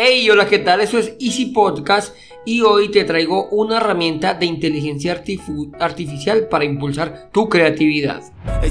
Hey, hola, ¿qué tal? Eso es Easy Podcast y hoy te traigo una herramienta de inteligencia artifu- artificial para impulsar tu creatividad. They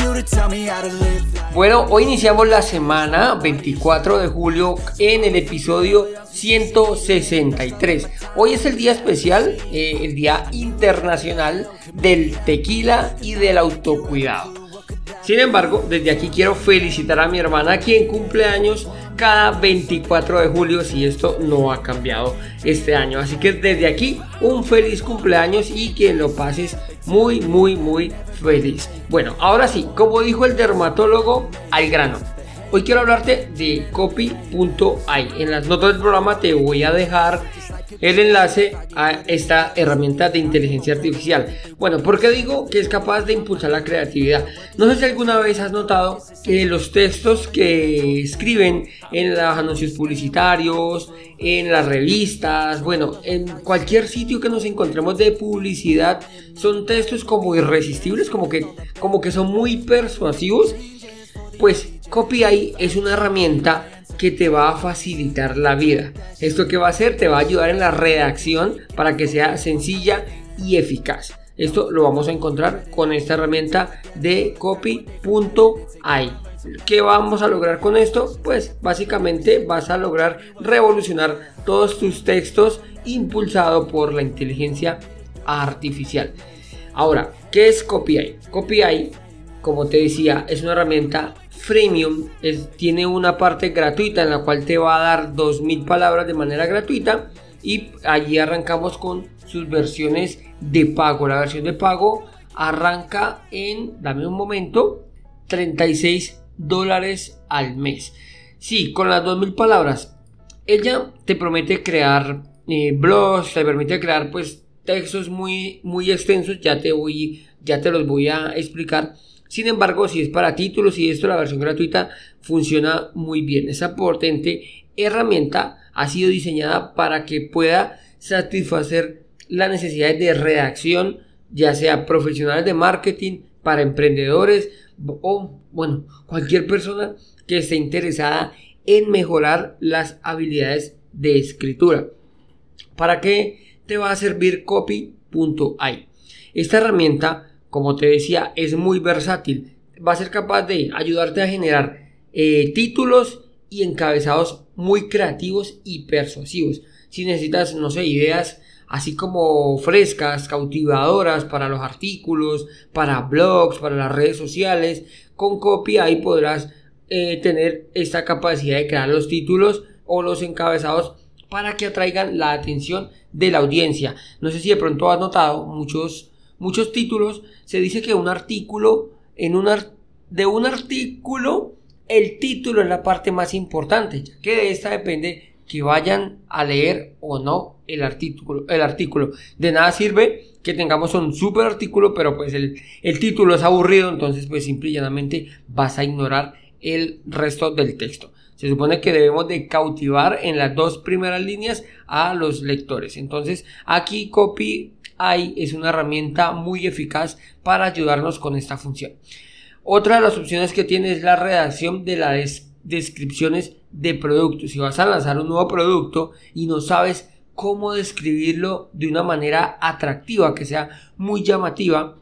Bueno, hoy iniciamos la semana 24 de julio en el episodio 163. Hoy es el día especial, eh, el día internacional del tequila y del autocuidado. Sin embargo, desde aquí quiero felicitar a mi hermana quien cumple años cada 24 de julio si esto no ha cambiado este año. Así que desde aquí un feliz cumpleaños y que lo pases muy muy muy feliz. Bueno, ahora sí, como dijo el dermatólogo, al grano. Hoy quiero hablarte de copy.ai. En las notas del programa te voy a dejar el enlace a esta herramienta de inteligencia artificial. Bueno, ¿por qué digo que es capaz de impulsar la creatividad? No sé si alguna vez has notado que los textos que escriben en los anuncios publicitarios, en las revistas, bueno, en cualquier sitio que nos encontremos de publicidad, son textos como irresistibles, como que, como que son muy persuasivos. Pues CopyAI es una herramienta que te va a facilitar la vida. Esto que va a hacer te va a ayudar en la redacción para que sea sencilla y eficaz. Esto lo vamos a encontrar con esta herramienta de copy.ai. ¿Qué vamos a lograr con esto? Pues básicamente vas a lograr revolucionar todos tus textos impulsado por la inteligencia artificial. Ahora, ¿qué es CopyAI? CopyAI, como te decía, es una herramienta freemium, tiene una parte gratuita en la cual te va a dar 2000 palabras de manera gratuita y allí arrancamos con sus versiones de pago. La versión de pago arranca en, dame un momento, 36 dólares al mes. Sí, con las 2000 palabras. Ella te promete crear eh, blogs, te permite crear pues textos muy, muy extensos. Ya te voy, ya te los voy a explicar. Sin embargo, si es para títulos y esto, la versión gratuita funciona muy bien. Esa potente herramienta ha sido diseñada para que pueda satisfacer las necesidades de redacción, ya sea profesionales de marketing, para emprendedores o, bueno, cualquier persona que esté interesada en mejorar las habilidades de escritura. ¿Para qué te va a servir copy.ai? Esta herramienta, como te decía, es muy versátil. Va a ser capaz de ayudarte a generar eh, títulos y encabezados muy creativos y persuasivos. Si necesitas, no sé, ideas así como frescas, cautivadoras para los artículos, para blogs, para las redes sociales, con copy ahí podrás eh, tener esta capacidad de crear los títulos o los encabezados para que atraigan la atención de la audiencia. No sé si de pronto has notado muchos, muchos títulos, se dice que un artículo, en un ar- de un artículo, el título es la parte más importante, ya que de esta depende que vayan a leer o no el artículo. El artículo. De nada sirve que tengamos un super artículo, pero pues el, el título es aburrido, entonces pues simple y llanamente vas a ignorar el resto del texto. Se supone que debemos de cautivar en las dos primeras líneas a los lectores. Entonces aquí Copy AI es una herramienta muy eficaz para ayudarnos con esta función. Otra de las opciones que tiene es la redacción de las des- descripciones de productos. Si vas a lanzar un nuevo producto y no sabes cómo describirlo de una manera atractiva, que sea muy llamativa,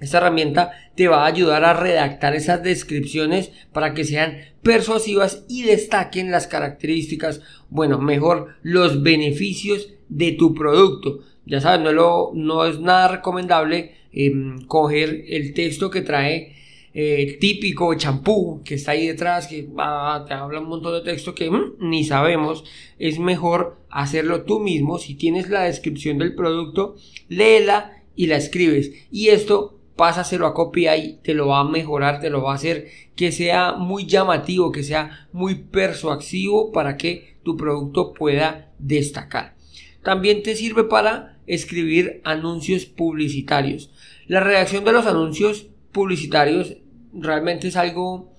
esta herramienta te va a ayudar a redactar esas descripciones para que sean persuasivas y destaquen las características, bueno, mejor los beneficios de tu producto. Ya sabes, no, es nada recomendable em, coger el texto que trae eh, típico champú que está ahí detrás, que ah, te habla un montón de texto que mm, ni sabemos, es mejor hacerlo tú mismo. Si tienes la descripción del producto, léela y la escribes. Y esto pásaselo a CopyEye, te lo va a mejorar, te lo va a hacer que sea muy llamativo, que sea muy persuasivo para que tu producto pueda destacar. También te sirve para escribir anuncios publicitarios. La redacción de los anuncios publicitarios realmente es algo,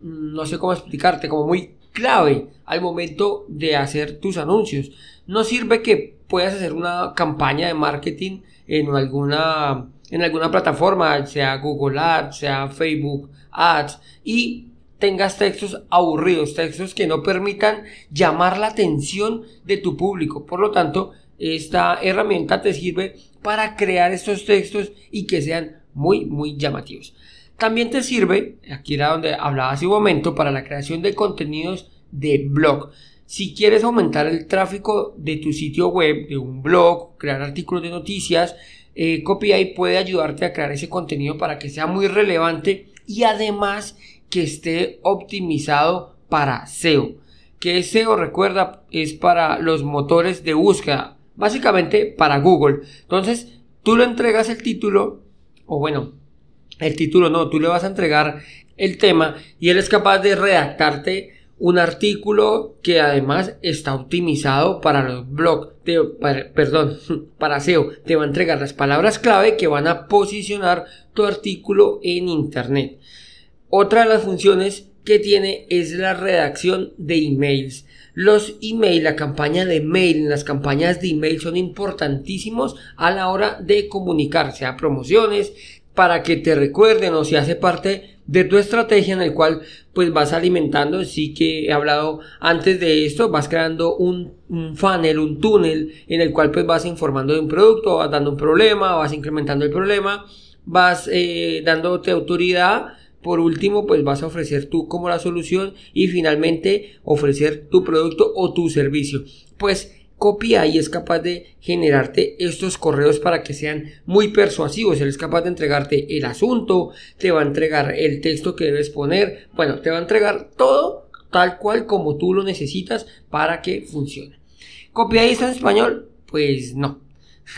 mm, no sé cómo explicarte, como muy clave al momento de hacer tus anuncios. No sirve que puedas hacer una campaña de marketing en alguna, en alguna plataforma, sea Google Ads, sea Facebook Ads, y tengas textos aburridos, textos que no permitan llamar la atención de tu público. Por lo tanto, esta herramienta te sirve para crear estos textos y que sean muy, muy llamativos. También te sirve, aquí era donde hablaba hace un momento, para la creación de contenidos de blog. Si quieres aumentar el tráfico de tu sitio web, de un blog, crear artículos de noticias, eh, CopyEye puede ayudarte a crear ese contenido para que sea muy relevante y además que esté optimizado para SEO. Que SEO, recuerda, es para los motores de búsqueda, básicamente para Google. Entonces, tú le entregas el título, o bueno, el título no, tú le vas a entregar el tema y él es capaz de redactarte un artículo que además está optimizado para los blogs, perdón, para SEO. Te va a entregar las palabras clave que van a posicionar tu artículo en Internet. Otra de las funciones que tiene es la redacción de emails. Los emails, la campaña de mail, las campañas de email son importantísimos a la hora de comunicar, sea promociones, para que te recuerden o si hace parte de tu estrategia en el cual pues vas alimentando, sí que he hablado antes de esto, vas creando un, funnel, un túnel en el cual pues vas informando de un producto, vas dando un problema, vas incrementando el problema, vas eh, dándote autoridad, por último pues vas a ofrecer tú como la solución y finalmente ofrecer tu producto o tu servicio. Pues copia y es capaz de generarte estos correos para que sean muy persuasivos. Él es capaz de entregarte el asunto, te va a entregar el texto que debes poner, bueno, te va a entregar todo tal cual como tú lo necesitas para que funcione. ¿Copia está en español? Pues no.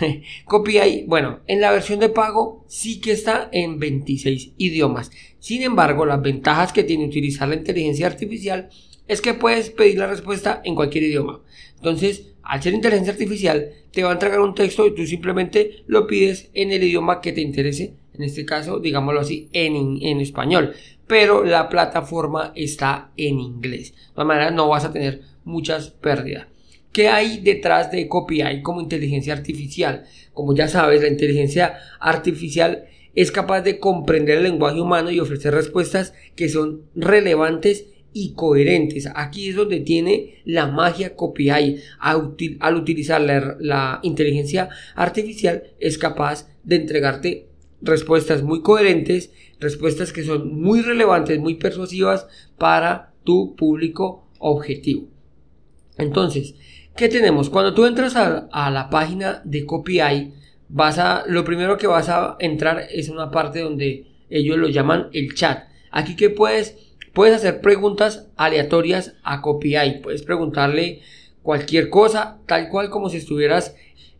Copia y, bueno, en la versión de pago sí que está en 26 idiomas. Sin embargo, las ventajas que tiene utilizar la inteligencia artificial es que puedes pedir la respuesta en cualquier idioma. Entonces, al ser inteligencia artificial, te va a entregar un texto y tú simplemente lo pides en el idioma que te interese. En este caso, digámoslo así, en, en español. Pero la plataforma está en inglés. De todas maneras, no vas a tener muchas pérdidas. ¿Qué hay detrás de CopyEye como inteligencia artificial? Como ya sabes, la inteligencia artificial es capaz de comprender el lenguaje humano y ofrecer respuestas que son relevantes y coherentes. Aquí es donde tiene la magia CopyEye. Al utilizar la, inteligencia artificial es capaz de entregarte respuestas muy coherentes, respuestas que son muy relevantes, muy persuasivas para tu público objetivo. Entonces, ¿qué tenemos? Cuando tú entras a, a la página de CopyEye, vas a, lo primero que vas a entrar es una parte donde ellos lo llaman el chat. Aquí que puedes Puedes hacer preguntas aleatorias a CopyEye. Puedes preguntarle cualquier cosa, tal cual como si estuvieras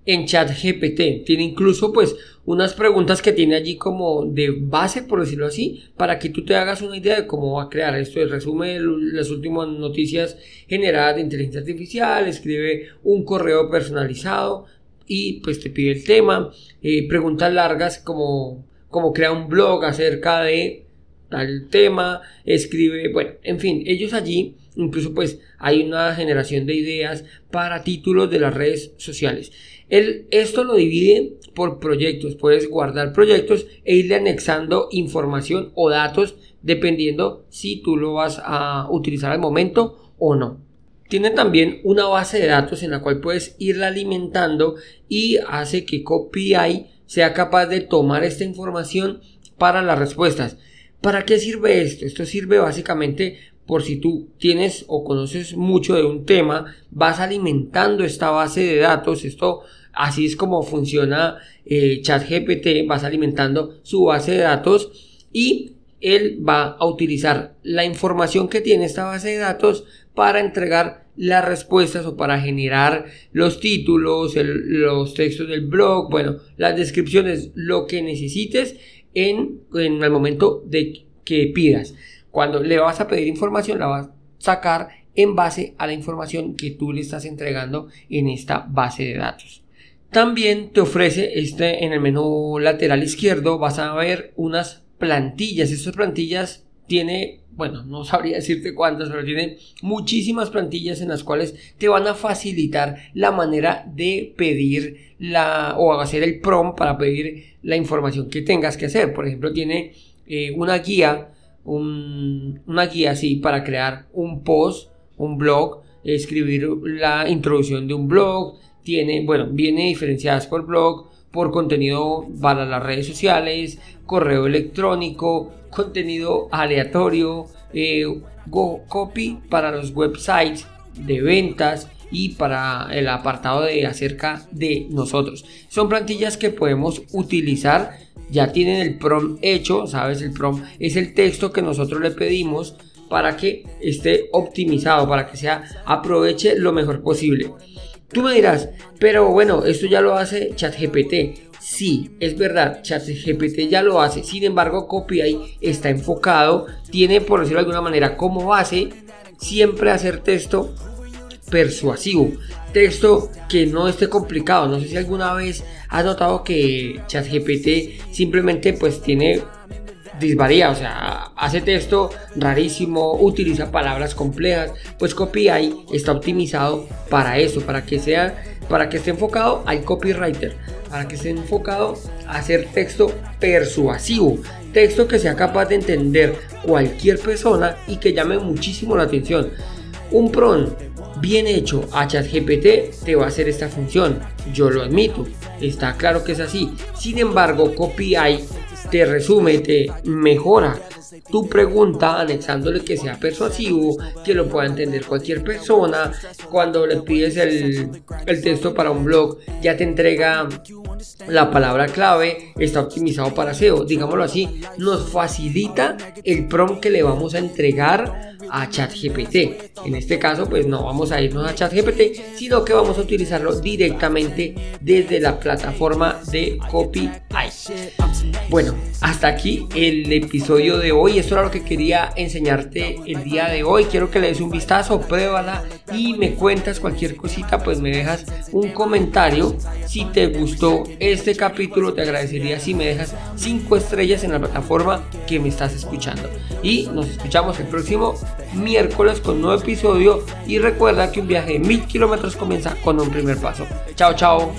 en chat GPT. Tiene incluso pues unas preguntas que tiene allí como de base, por decirlo así, para que tú te hagas una idea de cómo va a crear esto. Resume las últimas noticias generadas de inteligencia artificial, escribe un correo personalizado y pues te pide el tema. Eh, preguntas largas como, como crea un blog acerca de tal tema, escribe, bueno, en fin, ellos allí incluso pues hay una generación de ideas para títulos de las redes sociales. El, esto lo divide por proyectos, puedes guardar proyectos e irle anexando información o datos dependiendo si tú lo vas a utilizar al momento o no. Tiene también una base de datos en la cual puedes irla alimentando y hace que CopyEye sea capaz de tomar esta información para las respuestas. ¿Para qué sirve esto? Esto sirve básicamente por si tú tienes o conoces mucho de un tema, vas alimentando esta base de datos, esto así es como funciona eh, ChatGPT, vas alimentando su base de datos y él va a utilizar la información que tiene esta base de datos para entregar las respuestas o para generar los títulos, los textos del blog, bueno, las descripciones, lo que necesites en, en el momento de que pidas. Cuando le vas a pedir información, la vas a sacar en base a la información que tú le estás entregando en esta base de datos. También te ofrece este en el menú lateral izquierdo vas a ver unas plantillas. Estas plantillas tiene, bueno, no sabría decirte cuántas, pero tiene muchísimas plantillas en las cuales te van a facilitar la manera de pedir la o hacer el prompt para pedir la información que tengas que hacer. Por ejemplo, tiene eh, una guía, una guía así para crear un post, un blog, escribir la introducción de un blog, tiene, bueno, viene diferenciadas por blog, por contenido para las redes sociales, correo electrónico, contenido aleatorio, eh, copy para los websites de ventas y para el apartado de acerca de nosotros. Son plantillas que podemos utilizar. Ya tienen el prompt hecho, sabes, el prompt es el texto que nosotros le pedimos para que esté optimizado, para que sea aproveche lo mejor posible. Tú me dirás, pero bueno, esto ya lo hace ChatGPT. Sí, es verdad, ChatGPT ya lo hace. Sin embargo, CopyAI está enfocado, tiene, por decirlo de alguna manera, como base siempre hacer texto persuasivo. Texto que no esté complicado. No sé si alguna vez has notado que ChatGPT simplemente pues tiene disvaría, o sea, hace texto rarísimo, utiliza palabras complejas, pues CopyAI está optimizado para eso, para que sea, para que esté enfocado al copywriter, para que esté enfocado a hacer texto persuasivo, texto que sea capaz de entender cualquier persona y que llame muchísimo la atención. Un PRON bien hecho a ChatGPT te va a hacer esta función, yo lo admito, está claro que es así. Sin embargo, CopyAI te resume, te mejora tu pregunta anexándole que sea persuasivo, que lo pueda entender cualquier persona. Cuando le pides el, el texto para un blog, ya te entrega la palabra clave, está optimizado para SEO, digámoslo así, nos facilita el prompt que le vamos a entregar a ChatGPT. En este caso, pues no vamos a irnos a ChatGPT, sino que vamos a utilizarlo directamente desde la plataforma de CopyAI. Bueno, hasta aquí el episodio de hoy. Esto era lo que quería enseñarte el día de hoy. Quiero que le des un vistazo, pruébala y me cuentas cualquier cosita, pues me dejas un comentario. Si te gustó este capítulo, te agradecería si me dejas 5 estrellas en la plataforma que me estás escuchando. Y nos escuchamos el próximo miércoles con nuevo episodio. Y recuerda que un viaje de mil kilómetros comienza con un primer paso. Chao, chao.